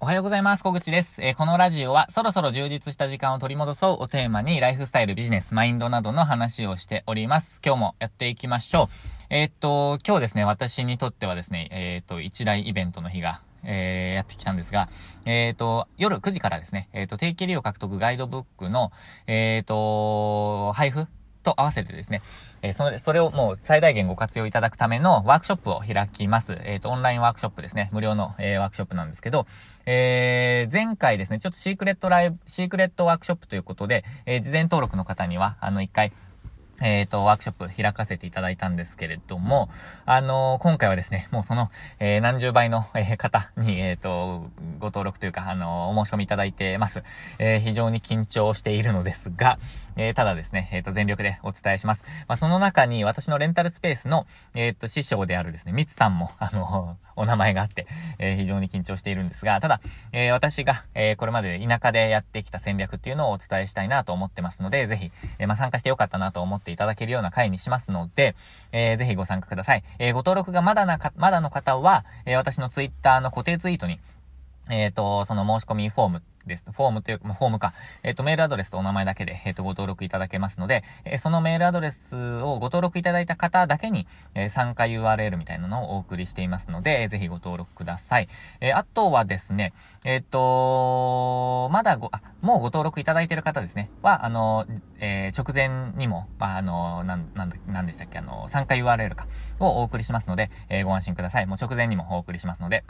おはようございます。小口です。えー、このラジオはそろそろ充実した時間を取り戻そうをテーマにライフスタイル、ビジネス、マインドなどの話をしております。今日もやっていきましょう。えー、っと、今日ですね、私にとってはですね、えー、っと、一大イベントの日が、えー、やってきたんですが、えっ、と、夜9時からですね、えっ、と、定期利用獲得ガイドブックの、えっ、と、配布と合わせてですね、えー、それ、それをもう最大限ご活用いただくためのワークショップを開きます。えっ、ー、と、オンラインワークショップですね。無料の、えー、ワークショップなんですけど、えー、前回ですね、ちょっとシークレットライブ、シークレットワークショップということで、えー、事前登録の方には、あの、一回、えっ、ー、と、ワークショップ開かせていただいたんですけれども、あのー、今回はですね、もうその、えー、何十倍の、え方に、えっ、と、ご登録というか、あのお申し込みいただいてます。え非常に緊張しているのですが、えただですね、えっ、と、全力でお伝えします。まあ、その中に私のレンタルスペースの、えっ、と、師匠であるですね、ミツさんも、あのお名前があって、え非常に緊張しているんですが、ただ、え私が、えこれまで田舎でやってきた戦略っていうのをお伝えしたいなと思ってますので、ぜひ、えまあ、参加してよかったなと思ってていただけるような回にしますので、えー、ぜひご参加ください。えー、ご登録がまだなか、まだの方は、えー、私のツイッターの固定ツイートに、えっ、ー、と、その申し込みフォームです。フォームという、フォームか。えっ、ー、と、メールアドレスとお名前だけで、えっ、ー、と、ご登録いただけますので、えー、そのメールアドレスをご登録いただいた方だけに、え参加 URL みたいなのをお送りしていますので、えー、ぜひご登録ください。えあとはですね、えっ、とまだご、あ、もうご登録いただいている方ですね、は、あの、え直前にも、まあ、あの、なん、なん、なんでしたっけ、あの、参加 URL か、をお送りしますので、えご安心ください。もう直前にもお送りしますので、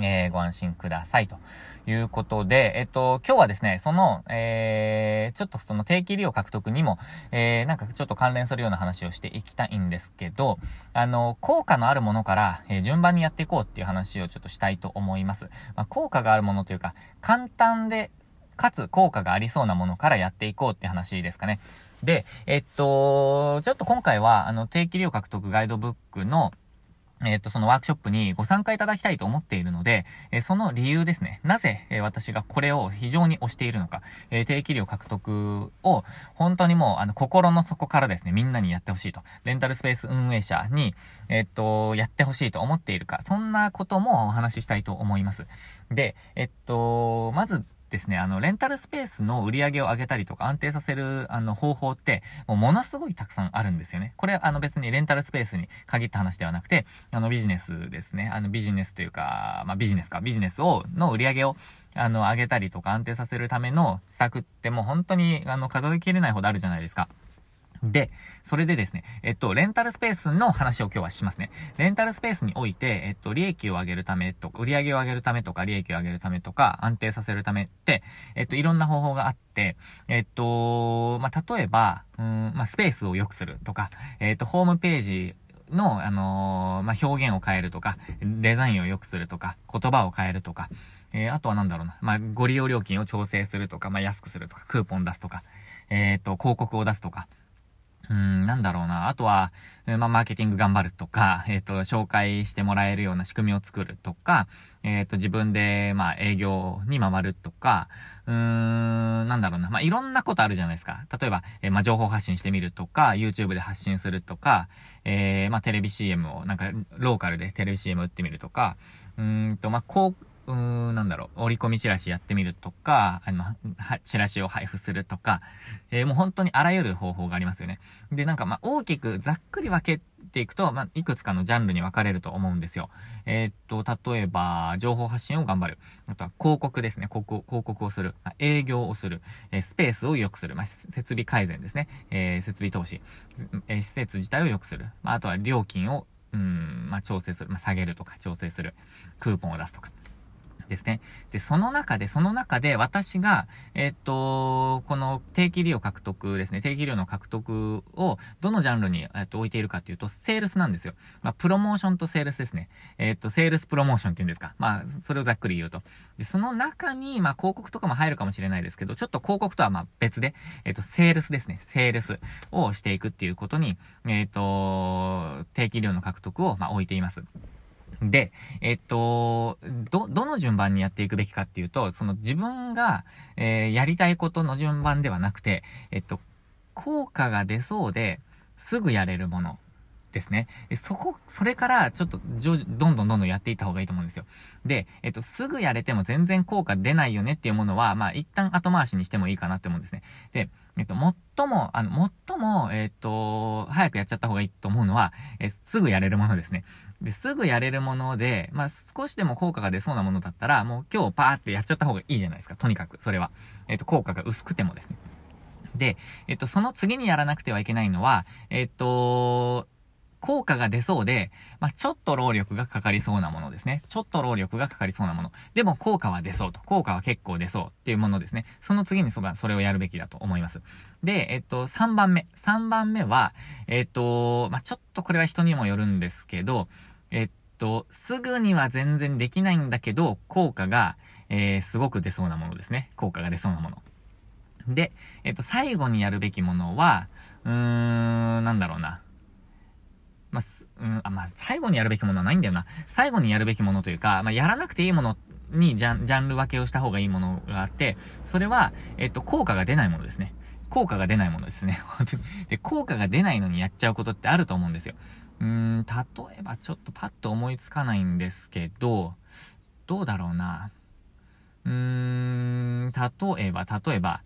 えー、ご安心ください。ということで、えっと、今日はですね、その、えー、ちょっとその定期利用獲得にも、えー、なんかちょっと関連するような話をしていきたいんですけど、あの、効果のあるものから、えー、順番にやっていこうっていう話をちょっとしたいと思います。まあ、効果があるものというか、簡単で、かつ効果がありそうなものからやっていこうって話ですかね。で、えっと、ちょっと今回は、あの、定期利用獲得ガイドブックの、えっ、と、そのワークショップにご参加いただきたいと思っているので、えー、その理由ですね。なぜ、えー、私がこれを非常に推しているのか、え定期料獲得を、本当にもう、あの、心の底からですね、みんなにやってほしいと。レンタルスペース運営者に、えっと、やってほしいと思っているか、そんなこともお話ししたいと思います。で、えっと、まずですね、あの、レンタルスペースの売り上げを上げたりとか安定させる、あの、方法って、もうものすごいたくさんあるんですよね。これ、あの、別にレンタルスペースに限った話ではなくて、あの、ビジネスですね。あの、ビジネスというか、まあ、ビジネスか、ビジネスを、の売り上げを、あの、上げたりとか安定させるための施策ってもう本当に、あの、数えきれないほどあるじゃないですか。で、それでですね、えっと、レンタルスペースの話を今日はしますね。レンタルスペースにおいて、えっと、利益を上げるためとか、売り上げを上げるためとか、利益を上げるためとか、安定させるためって、えっと、いろんな方法があって、えっと、まあ、例えば、うん、まあ、スペースを良くするとか、えっと、ホームページの、あのー、まあ、表現を変えるとか、デザインを良くするとか、言葉を変えるとか、えー、あとはなんだろうな、まあ、ご利用料金を調整するとか、まあ、安くするとか、クーポン出すとか、えっ、と、広告を出すとか、うん、なんだろうな。あとは、まあ、マーケティング頑張るとか、えっ、ー、と、紹介してもらえるような仕組みを作るとか、えっ、ー、と、自分で、まあ、営業に回るとか、うーん、なんだろうな。まあ、いろんなことあるじゃないですか。例えば、えー、まあ、情報発信してみるとか、YouTube で発信するとか、えー、まあ、テレビ CM を、なんか、ローカルでテレビ CM 打ってみるとか、うんと、まあ、こう、うーん、なんだろう、折り込みチラシやってみるとか、あの、チラシを配布するとか、えー、もう本当にあらゆる方法がありますよね。で、なんかま大きくざっくり分けていくと、まあ、いくつかのジャンルに分かれると思うんですよ。えー、っと、例えば、情報発信を頑張る。あとは広告ですね。広告広告をする。営業をする。えー、スペースを良くする。まあ、設備改善ですね。え、設備投資。え施設自体を良くする。まあ、あとは料金をうん、まあ、調整する。まあ、下げるとか、調整する。クーポンを出すとか。ですね。で、その中で、その中で私が、えっと、この定期利用獲得ですね、定期利用の獲得をどのジャンルに、えっと、置いているかっていうと、セールスなんですよ。まあ、プロモーションとセールスですね。えっと、セールスプロモーションっていうんですか。まあ、それをざっくり言うと。で、その中に、まあ、広告とかも入るかもしれないですけど、ちょっと広告とはまあ別で、えっと、セールスですね。セールスをしていくっていうことに、えっと、定期利用の獲得を、まあ、置いています。で、えっと、ど、どの順番にやっていくべきかっていうと、その自分が、えー、やりたいことの順番ではなくて、えっと、効果が出そうで、すぐやれるもの。ですね。そこ、それからちょっと、どんどんどんどんやっていった方がいいと思うんですよ。で、えっと、すぐやれても全然効果出ないよねっていうものは、まあ、一旦後回しにしてもいいかなって思うんですね。で、えっと、最も、あの、最も、えっと、早くやっちゃった方がいいと思うのは、えすぐやれるものですね。で、すぐやれるもので、まあ、少しでも効果が出そうなものだったら、もう今日パーってやっちゃった方がいいじゃないですか。とにかく、それは。えっと、効果が薄くてもですね。で、えっと、その次にやらなくてはいけないのは、えっと、効果が出そうで、まあ、ちょっと労力がかかりそうなものですね。ちょっと労力がかかりそうなもの。でも効果は出そうと。効果は結構出そうっていうものですね。その次にそそれをやるべきだと思います。で、えっと、3番目。3番目は、えっと、まあ、ちょっとこれは人にもよるんですけど、えっと、すぐには全然できないんだけど、効果が、えー、すごく出そうなものですね。効果が出そうなもの。で、えっと、最後にやるべきものは、うーん、なんだろうな。うん、あ、まあ、最後にやるべきものはないんだよな。最後にやるべきものというか、まあ、やらなくていいものにジャンジャンル分けをした方がいいものがあって、それは、えっと、効果が出ないものですね。効果が出ないものですね。で、効果が出ないのにやっちゃうことってあると思うんですよ。うーん、例えばちょっとパッと思いつかないんですけど、どうだろうな。うーん、例えば、例えば、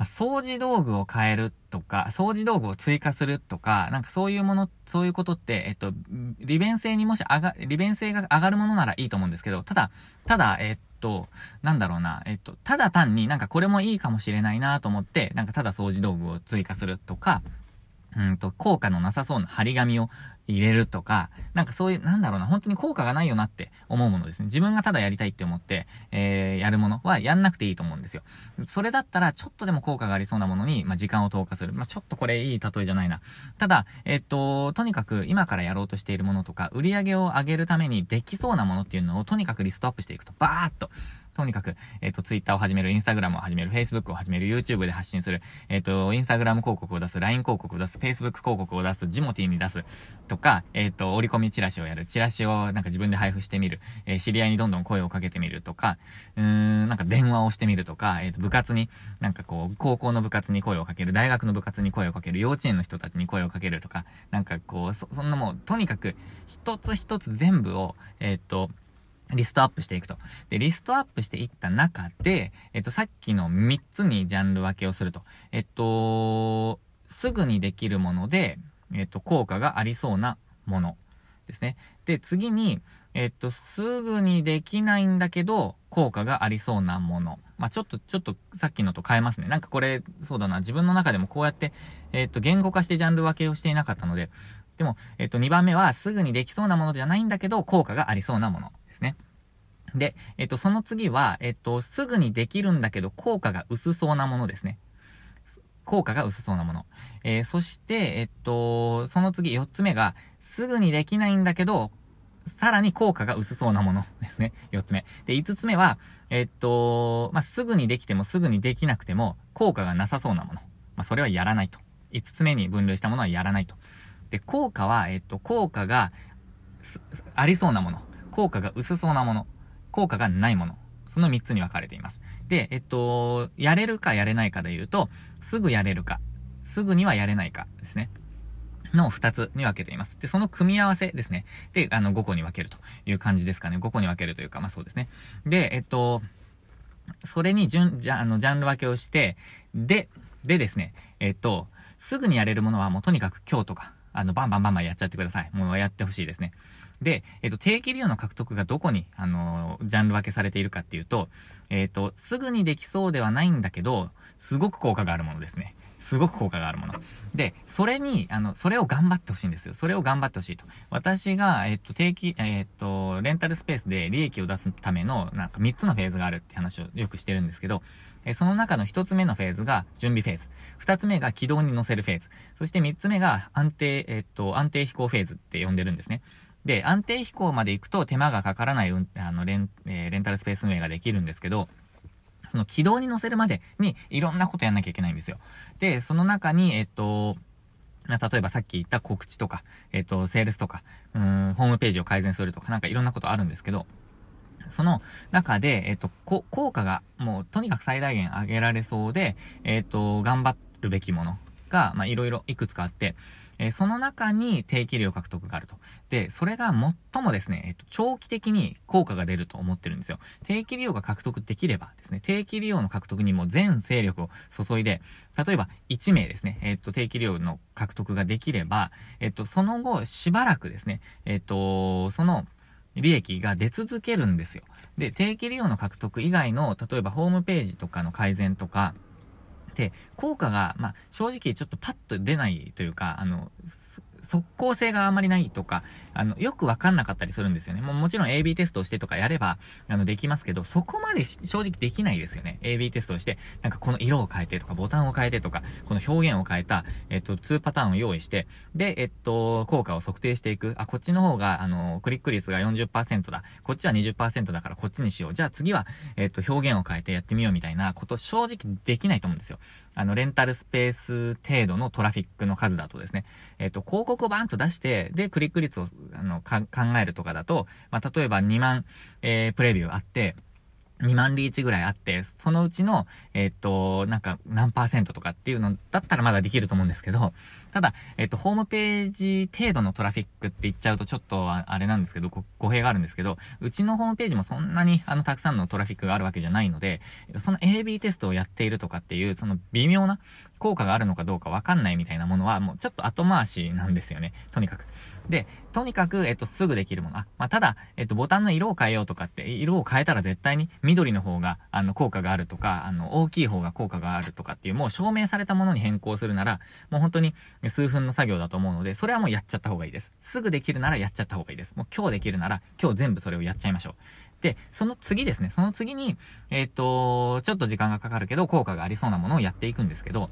ま掃除道具を変えるとか、掃除道具を追加するとか、なんかそういうもの、そういうことって、えっと、利便性にもし上が、利便性が上がるものならいいと思うんですけど、ただ、ただ、えっと、なんだろうな、えっと、ただ単になんかこれもいいかもしれないなと思って、なんかただ掃除道具を追加するとか、うんと、効果のなさそうな張り紙を入れるとか、なんかそういう、なんだろうな、本当に効果がないよなって思うものですね。自分がただやりたいって思って、えー、やるものはやんなくていいと思うんですよ。それだったら、ちょっとでも効果がありそうなものに、まあ、時間を投下する。まあ、ちょっとこれいい例えじゃないな。ただ、えっと、とにかく今からやろうとしているものとか、売り上げを上げるためにできそうなものっていうのをとにかくリストアップしていくと、バーっと。とにかく、えっ、ー、と、ツイッターを始める、インスタグラムを始める、フェイスブックを始める、YouTube で発信する、えっ、ー、と、インスタグラム広告を出す、LINE 広告を出す、Facebook 広告を出す、ジモティに出す、とか、えっ、ー、と、折り込みチラシをやる、チラシをなんか自分で配布してみる、え知り合いにどんどん声をかけてみるとか、うーん、なんか電話をしてみるとか、えっ、と、部活に、なんかこう、高校の部活に声をかける、大学の部活に声をかける、幼稚園の人たちに声をかけるとか、なんかこう、そ、そんなもう、とにかく、一つ一つ全部を、えっ、と、リストアップしていくと。で、リストアップしていった中で、えっと、さっきの3つにジャンル分けをすると。えっと、すぐにできるもので、えっと、効果がありそうなものですね。で、次に、えっと、すぐにできないんだけど、効果がありそうなもの。まあ、ちょっと、ちょっとさっきのと変えますね。なんかこれ、そうだな、自分の中でもこうやって、えっと、言語化してジャンル分けをしていなかったので、でも、えっと、2番目は、すぐにできそうなものじゃないんだけど、効果がありそうなもの。ですね。で、えっと、その次は、えっと、すぐにできるんだけど、効果が薄そうなものですね。効果が薄そうなもの。えー、そして、えっと、その次、4つ目が、すぐにできないんだけど、さらに効果が薄そうなものですね。4つ目。で、5つ目は、えっと、まあ、すぐにできてもすぐにできなくても、効果がなさそうなもの。まあ、それはやらないと。5つ目に分類したものはやらないと。で、効果は、えっと、効果が、ありそうなもの。効果が薄そうなもの、効果がないもの、その3つに分かれています。で、えっと、やれるかやれないかで言うと、すぐやれるか、すぐにはやれないかですね。の2つに分けています。で、その組み合わせですね。で、あの、5個に分けるという感じですかね。5個に分けるというか、まあそうですね。で、えっと、それに順、じゃ、あの、ジャンル分けをして、で、でですね、えっと、すぐにやれるものはもうとにかく今日とか、あの、バンバンバンバンやっちゃってください。もうやってほしいですね。で、えっ、と、定期利用の獲得がどこに、あのジャンル分けされているかっていうと、えっ、と、すぐにできそうではないんだけど、すごく効果があるものですね。すごく効果があるもの。で、それに、あの、それを頑張ってほしいんですよ。それを頑張ってほしいと。私が、えっと、定期、えっと、レンタルスペースで利益を出すための、なんか3つのフェーズがあるって話をよくしてるんですけど、えその中の1つ目のフェーズが準備フェーズ。2つ目が軌道に乗せるフェーズ。そして3つ目が安定、えっと、安定飛行フェーズって呼んでるんですね。で、安定飛行まで行くと手間がかからない、あの、レン、えー、レンタルスペース運営ができるんですけど、その軌道に乗せるまでにいろんなことやんなきゃいけないんですよ。で、その中に、えっと、例えばさっき言った告知とか、えっと、セールスとか、うん、ホームページを改善するとか、なんかいろんなことあるんですけど、その中で、えっと、効果がもうとにかく最大限上げられそうで、えっと、頑張るべきものが、まあ、いろいろいくつかあって、え、その中に定期利用獲得があると。で、それが最もですね、えっと、長期的に効果が出ると思ってるんですよ。定期利用が獲得できればですね、定期利用の獲得にも全勢力を注いで、例えば1名ですね、えっと、定期利用の獲得ができれば、えっと、その後、しばらくですね、えっと、その、利益が出続けるんですよ。で、定期利用の獲得以外の、例えばホームページとかの改善とか、で、効果が、まあ、正直ちょっとパッと出ないというか、あの、即効性があまりないとか、あの、よくわかんなかったりするんですよね。もうもちろん AB テストをしてとかやれば、あの、できますけど、そこまで正直できないですよね。AB テストをして、なんかこの色を変えてとか、ボタンを変えてとか、この表現を変えた、えっと、2パターンを用意して、で、えっと、効果を測定していく。あ、こっちの方が、あの、クリック率が40%だ。こっちは20%だからこっちにしよう。じゃあ次は、えっと、表現を変えてやってみようみたいなこと正直できないと思うんですよ。あの、レンタルスペース程度のトラフィックの数だとですね、えっと、広告をバーンと出して、で、クリック率を、あの、考えるとかだと、まあ、例えば2万、えー、プレビューあって、2万リーチぐらいあって、そのうちの、えっと、なんか何パーセントとかっていうのだったらまだできると思うんですけど、ただ、えっと、ホームページ程度のトラフィックって言っちゃうとちょっとあれなんですけど、語弊があるんですけど、うちのホームページもそんなにあのたくさんのトラフィックがあるわけじゃないので、その AB テストをやっているとかっていう、その微妙な効果があるのかどうかわかんないみたいなものはもうちょっと後回しなんですよね。とにかく。で、とにかく、えっと、すぐできるもの。あ、まあ、ただ、えっと、ボタンの色を変えようとかって、色を変えたら絶対に緑の方が、あの、効果があるとか、あの、大きい方が効果があるとかっていう、もう証明されたものに変更するなら、もう本当に数分の作業だと思うので、それはもうやっちゃった方がいいです。すぐできるならやっちゃった方がいいです。もう今日できるなら、今日全部それをやっちゃいましょう。で、その次ですね、その次に、えっと、ちょっと時間がかかるけど、効果がありそうなものをやっていくんですけど、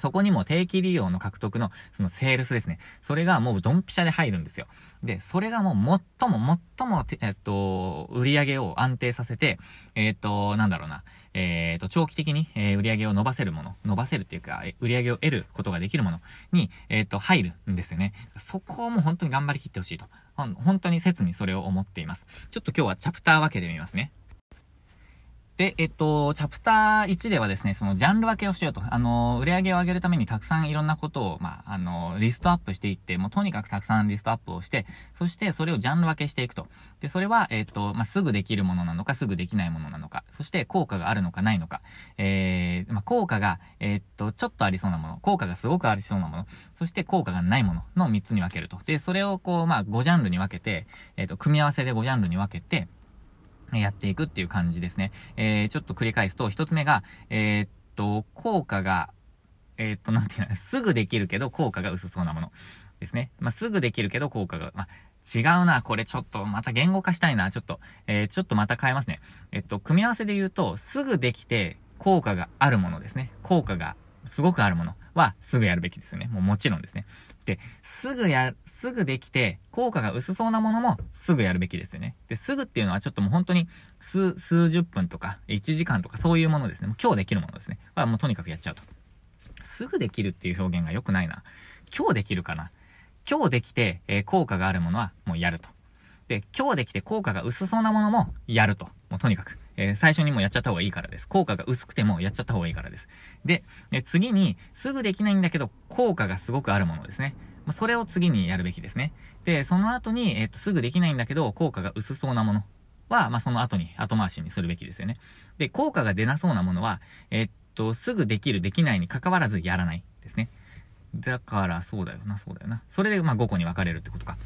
そこにも定期利用の獲得の、そのセールスですね。それがもうドンピシャで入るんですよ。で、それがもう最も最も、えっと、売り上げを安定させて、えっと、なんだろうな、えっと、長期的に、え、売り上げを伸ばせるもの、伸ばせるっていうか、売り上げを得ることができるものに、えっと、入るんですよね。そこをもう本当に頑張りきってほしいと。本当に切にそれを思っています。ちょっと今日はチャプター分けてみますね。で、えっと、チャプター1ではですね、そのジャンル分けをしようと。あの、売り上げを上げるためにたくさんいろんなことを、まあ、あの、リストアップしていって、もうとにかくたくさんリストアップをして、そしてそれをジャンル分けしていくと。で、それは、えっと、まあ、すぐできるものなのか、すぐできないものなのか、そして効果があるのかないのか、えー、まあ、効果が、え、っと、ちょっとありそうなもの、効果がすごくありそうなもの、そして効果がないものの3つに分けると。で、それをこう、まあ、5ジャンルに分けて、えっと、組み合わせで5ジャンルに分けて、やっていくっていう感じですね。えー、ちょっと繰り返すと、一つ目が、えー、っと、効果が、えー、っと、なんていうの、すぐできるけど効果が薄そうなものですね。まあ、すぐできるけど効果が、まあ、違うな。これちょっとまた言語化したいな。ちょっと、えー、ちょっとまた変えますね。えっと、組み合わせで言うと、すぐできて効果があるものですね。効果がすごくあるものはすぐやるべきですよね。もうもちろんですね。で、すぐや、すぐできて、効果が薄そうなものもすぐやるべきですよね。で、すぐっていうのはちょっともう本当に数、数十分とか、1時間とかそういうものですね。もう今日できるものですね。はもうとにかくやっちゃうと。すぐできるっていう表現が良くないな。今日できるかな。今日できて、えー、効果があるものはもうやると。で、今日できて効果が薄そうなものもやると。もうとにかく。えー、最初にもやっちゃった方がいいからです。効果が薄くてもやっちゃった方がいいからです。で、え次に、すぐできないんだけど、効果がすごくあるものですね。まそれを次にやるべきですね。で、その後に、えっ、と、すぐできないんだけど、効果が薄そうなものは、まあ、その後に後回しにするべきですよね。で、効果が出なそうなものは、えっと、すぐできる、できないに関わらずやらないですね。だから、そうだよな、そうだよな。それで、ま、5個に分かれるってことか。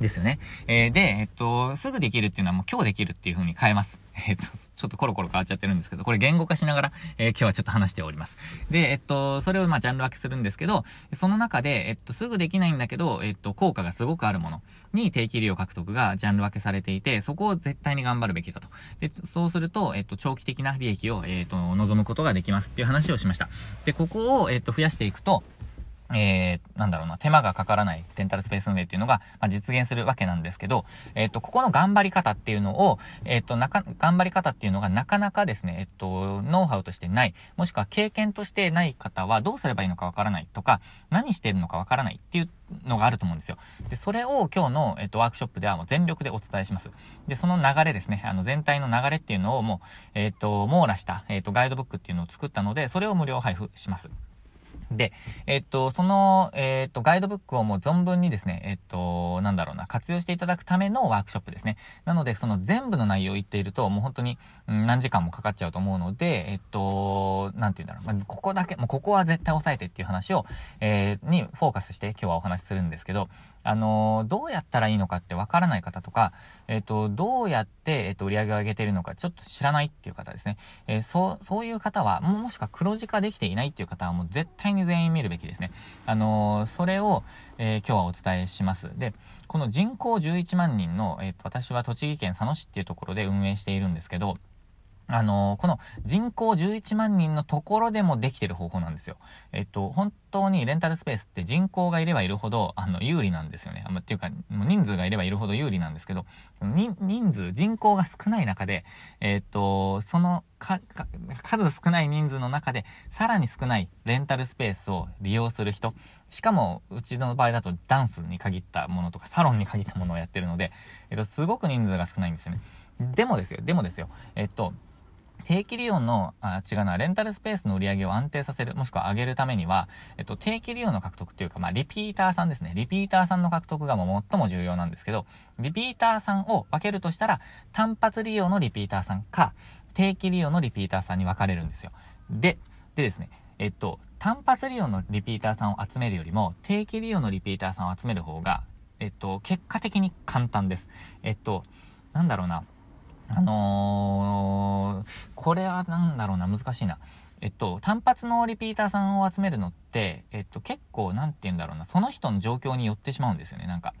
ですよね。えー、で、えっと、すぐできるっていうのはもう今日できるっていう風に変えます。えっと、ちょっとコロコロ変わっちゃってるんですけど、これ言語化しながら、えー、今日はちょっと話しております。で、えっと、それをまあジャンル分けするんですけど、その中で、えっと、すぐできないんだけど、えっと、効果がすごくあるものに定期利用獲得がジャンル分けされていて、そこを絶対に頑張るべきだと。で、そうすると、えっと、長期的な利益を、えっと、望むことができますっていう話をしました。で、ここを、えっと、増やしていくと、えー、なんだろうな、手間がかからないレンタルスペース運営っていうのが、まあ、実現するわけなんですけど、えっ、ー、と、ここの頑張り方っていうのを、えっ、ー、と、なか、頑張り方っていうのがなかなかですね、えっ、と、ノウハウとしてない、もしくは経験としてない方はどうすればいいのかわからないとか、何してるのかわからないっていうのがあると思うんですよ。で、それを今日の、えっ、と、ワークショップではもう全力でお伝えします。で、その流れですね、あの、全体の流れっていうのをもう、えっ、と、網羅した、えっ、と、ガイドブックっていうのを作ったので、それを無料配布します。で、えっと、その、えっと、ガイドブックをもう存分にですね、えっと、なんだろうな、活用していただくためのワークショップですね。なので、その全部の内容を言っていると、もう本当に、何時間もかかっちゃうと思うので、えっと、なんて言うんだろう、まあ、ここだけ、もうここは絶対押さえてっていう話を、えー、にフォーカスして今日はお話しするんですけど、あのー、どうやったらいいのかってわからない方とか、えっ、ー、と、どうやって、えっ、ー、と、売り上げを上げているのかちょっと知らないっていう方ですね。えそう、そういう方は、もしくは黒字化できていないっていう方はもう絶対に全員見るべきですね。あのそれを、え今日はお伝えします。で、この人口11万人の、えっ、と、私は栃木県佐野市っていうところで運営しているんですけど、あの、この人口11万人のところでもできてる方法なんですよ。えっと、本当にレンタルスペースって人口がいればいるほど、あの、有利なんですよね。あっていうか、人数がいればいるほど有利なんですけど、人数、人口が少ない中で、えっと、そのか、数少ない人数の中で、さらに少ないレンタルスペースを利用する人、しかも、うちの場合だとダンスに限ったものとか、サロンに限ったものをやってるので、えっと、すごく人数が少ないんですよね。でもですよ、でもですよ、えっと、定期利用の、あ、違うな、レンタルスペースの売り上げを安定させる、もしくは上げるためには、えっと、定期利用の獲得というか、まあ、リピーターさんですね。リピーターさんの獲得がもう最も重要なんですけど、リピーターさんを分けるとしたら、単発利用のリピーターさんか、定期利用のリピーターさんに分かれるんですよ。で、でですね、えっと、単発利用のリピーターさんを集めるよりも、定期利用のリピーターさんを集める方が、えっと、結果的に簡単です。えっと、なんだろうな。あのー、これはなんだろうな、難しいな。えっと、単発のリピーターさんを集めるのって、えっと、結構、なんて言うんだろうな、その人の状況によってしまうんですよね、なんか。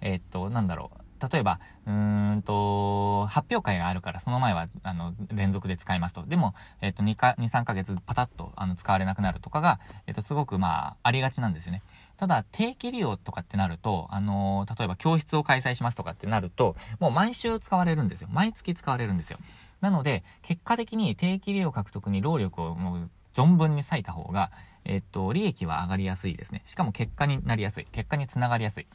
えっと、なんだろう。例えば、うんと、発表会があるから、その前は、あの、連続で使いますと。でも、えっと、2か、2、3ヶ月パタッと、あの、使われなくなるとかが、えっと、すごく、まあ、ありがちなんですよね。ただ、定期利用とかってなると、あの、例えば教室を開催しますとかってなると、もう毎週使われるんですよ。毎月使われるんですよ。なので、結果的に定期利用獲得に労力をもう存分に割いた方が、えっと、利益は上がりやすいですね。しかも結果になりやすい。結果につながりやすい。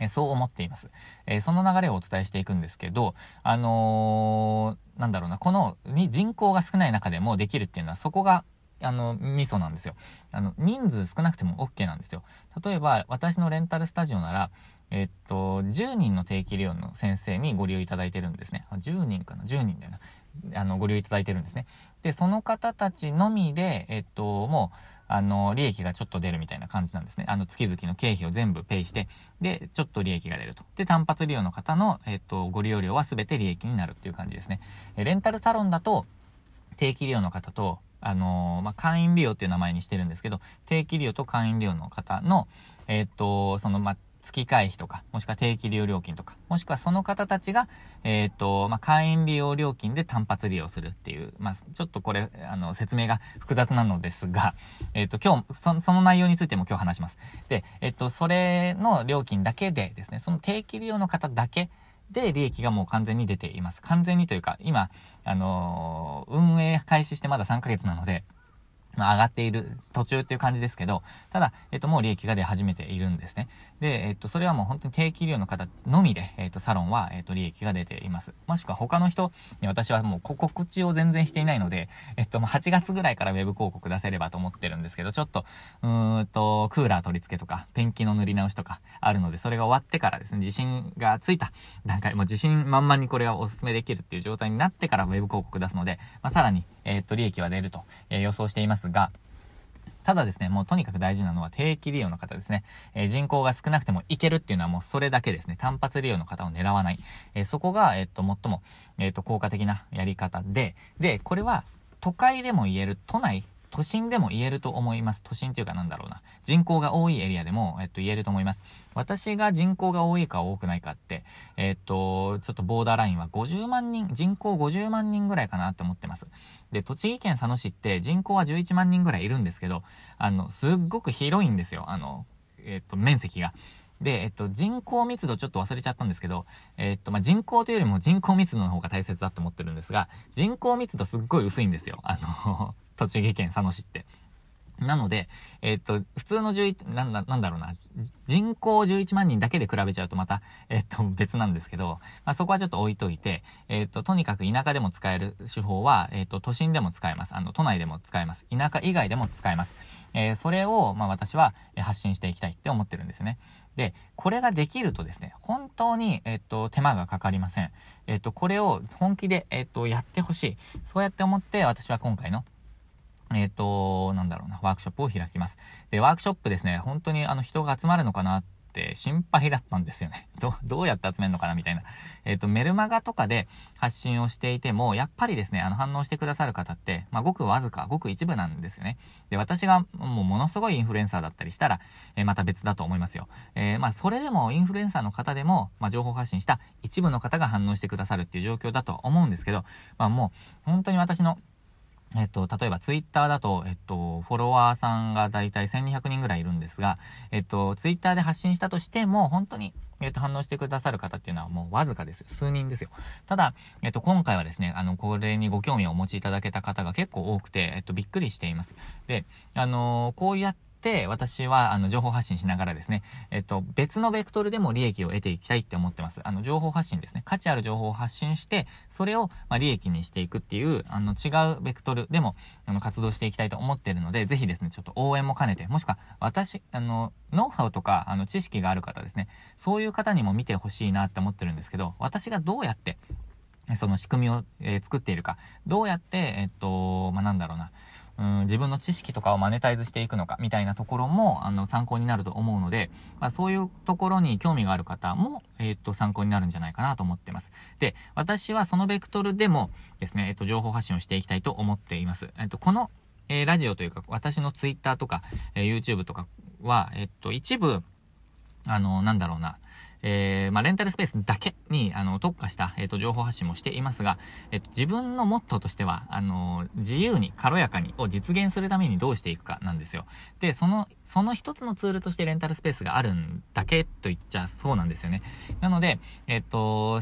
えそう思っています。えその流れをお伝えしていくんですけど、あのー、なんだろうな、このに人口が少ない中でもできるっていうのは、そこがあの、ミソなんですよ。あの、人数少なくても OK なんですよ。例えば、私のレンタルスタジオなら、えっと、10人の定期利用の先生にご利用いただいてるんですね。10人かな ?10 人だよな。あの、ご利用いただいてるんですね。で、その方たちのみで、えっと、もう、あの、利益がちょっと出るみたいな感じなんですね。あの、月々の経費を全部ペイして、で、ちょっと利益が出ると。で、単発利用の方の、えっと、ご利用料は全て利益になるっていう感じですね。えレンタルサロンだと、定期利用の方と、あのー、まあ、会員利用っていう名前にしてるんですけど、定期利用と会員利用の方の、え、っと、その、まあ、月会費とか、もしくは定期利用料金とか、もしくはその方たちが、えっ、と、まあ、会員利用料金で単発利用するっていう、まあ、ちょっとこれ、あの、説明が複雑なのですが、えっ、と、今日そ、その内容についても今日話します。で、えっ、と、それの料金だけでですね、その定期利用の方だけで利益がもう完全に出ています。完全にというか、今、あの、運営開始してまだ3ヶ月なので、まあ、上がっている途中っていう感じですけど、ただ、えっと、もう利益が出始めているんですね。で、えっと、それはもう本当に定期利用の方のみで、えっと、サロンは、えっと、利益が出ています。もしくは他の人に私はもう告知を全然していないので、えっと、8月ぐらいから web 広告出せればと思ってるんですけど、ちょっと、うーんと、クーラー取り付けとか、ペンキの塗り直しとかあるので、それが終わってからですね、自信がついた段階、もう自信満々にこれはお勧めできるっていう状態になってから web 広告出すので、まあ、さらに、えっと、利益は出ると、え予想していますが、ただですね、もうとにかく大事なのは定期利用の方ですね。えー、人口が少なくてもいけるっていうのはもうそれだけですね。単発利用の方を狙わない。えー、そこが、えっと、最も、えっと、効果的なやり方で、で、これは都会でも言える、都内都心でも言えると思います。都心っていうかなんだろうな。人口が多いエリアでも、えっと、言えると思います。私が人口が多いか多くないかって、えっと、ちょっとボーダーラインは50万人、人口50万人ぐらいかなって思ってます。で、栃木県佐野市って人口は11万人ぐらいいるんですけど、あの、すっごく広いんですよ。あの、えっと、面積が。で、えっと、人口密度ちょっと忘れちゃったんですけど、えっと、まあ、人口というよりも人口密度の方が大切だと思ってるんですが、人口密度すっごい薄いんですよ。あの 栃木県佐野市って。なので、えっと、普通の11、なんだ、なんだろうな、人口11万人だけで比べちゃうとまた、えっと、別なんですけど、まあ、そこはちょっと置いといて、えっと、とにかく田舎でも使える手法は、えっと、都心でも使えます。あの、都内でも使えます。田舎以外でも使えます。えー、それを、まあ、私は発信していきたいって思ってるんですね。で、これができるとですね、本当に、えっと、手間がかかりません。えっと、これを本気で、えっと、やってほしい。そうやって思って私は今回のえっ、ー、と、なんだろうな、ワークショップを開きます。で、ワークショップですね、本当にあの人が集まるのかなって心配だったんですよね。ど、どうやって集めるのかなみたいな。えっ、ー、と、メルマガとかで発信をしていても、やっぱりですね、あの反応してくださる方って、まあ、ごくわずか、ごく一部なんですよね。で、私がもうものすごいインフルエンサーだったりしたら、えー、また別だと思いますよ。えー、まあ、それでもインフルエンサーの方でも、まあ、情報発信した一部の方が反応してくださるっていう状況だと思うんですけど、まあ、もう、本当に私のえっと、例えばツイッターだと、えっと、フォロワーさんがだいたい1200人ぐらいいるんですが、えっと、ツイッターで発信したとしても、本当に、えっと、反応してくださる方っていうのはもうわずかです。数人ですよ。ただ、えっと、今回はですね、あの、これにご興味をお持ちいただけた方が結構多くて、えっと、びっくりしています。で、あのー、こうやって、私は、あの、情報発信しながらですね、えっと、別のベクトルでも利益を得ていきたいって思ってます。あの、情報発信ですね。価値ある情報を発信して、それを、まあ、利益にしていくっていう、あの、違うベクトルでも、あの、活動していきたいと思ってるので、ぜひですね、ちょっと応援も兼ねて、もしくは、私、あの、ノウハウとか、あの、知識がある方ですね、そういう方にも見てほしいなって思ってるんですけど、私がどうやって、その仕組みを、えー、作っているか、どうやって、えっと、まあ、なんだろうな、うん、自分の知識とかをマネタイズしていくのかみたいなところもあの参考になると思うので、まあ、そういうところに興味がある方も、えー、っと参考になるんじゃないかなと思ってます。で、私はそのベクトルでもですね、えっと情報発信をしていきたいと思っています。えっとこの、えー、ラジオというか私のツイッターとか、えー、YouTube とかは、えっと一部あのなんだろうな、えー、まあ、レンタルスペースだけに、あの、特化した、えっ、ー、と、情報発信もしていますが、えっ、と、自分のモットーとしては、あの、自由に、軽やかにを実現するためにどうしていくかなんですよ。で、その、その一つのツールとしてレンタルスペースがあるんだけと言っちゃそうなんですよね。なので、えっ、と、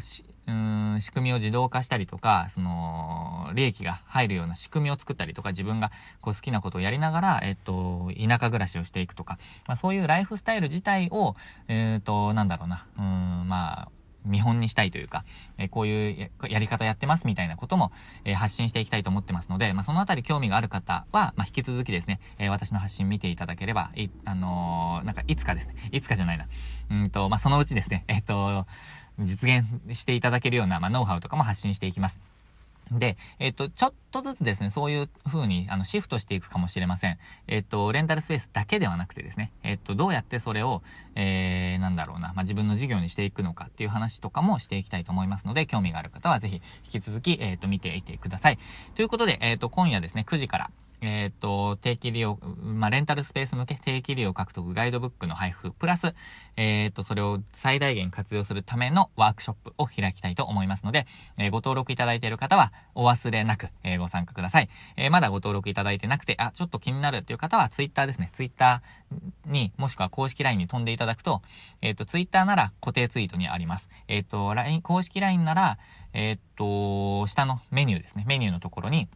うん、仕組みを自動化したりとか、その、利益が入るような仕組みを作ったりとか、自分がこう好きなことをやりながら、えっと、田舎暮らしをしていくとか、まあ、そういうライフスタイル自体を、えっ、と、なんだろうな、うん、まあ、見本にしたいというか、えこういうやり方やってますみたいなことも、え発信していきたいと思ってますので、まあ、そのあたり興味がある方は、まあ、引き続きですね、え私の発信見ていただければ、い、あのー、なんか、いつかですね、いつかじゃないな、うんと、まあ、そのうちですね、えっと、実現していただけるような、まあ、ノウハウとかも発信していきます。で、えっ、と、ちょっとずつですね、そういう風に、あの、シフトしていくかもしれません。えっ、と、レンタルスペースだけではなくてですね、えっ、と、どうやってそれを、えー、なんだろうな、まあ、自分の事業にしていくのかっていう話とかもしていきたいと思いますので、興味がある方はぜひ、引き続き、えっ、と、見ていてください。ということで、えっ、と、今夜ですね、9時から、えっ、と、定期利用、まあ、レンタルスペース向け定期利用獲得ガイドブックの配布、プラス、えっ、と、それを最大限活用するためのワークショップを開きたいと思いますので、えー、ご登録いただいている方はお忘れなく、えご参加ください。えまだご登録いただいてなくて、あ、ちょっと気になるっていう方は、ツイッターですね。ツイッターに、もしくは公式 LINE に飛んでいただくと、えっ、と、ツイッターなら固定ツイートにあります。えっ、と、LINE、公式 LINE なら、えっ、と、下のメニューですね。メニューのところに、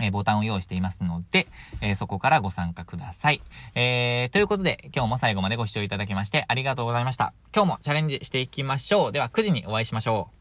えボタンを用意していますので、えー、そこからご参加ください。えー、ということで、今日も最後までご視聴いただきましてありがとうございました。今日もチャレンジしていきましょう。では9時にお会いしましょう。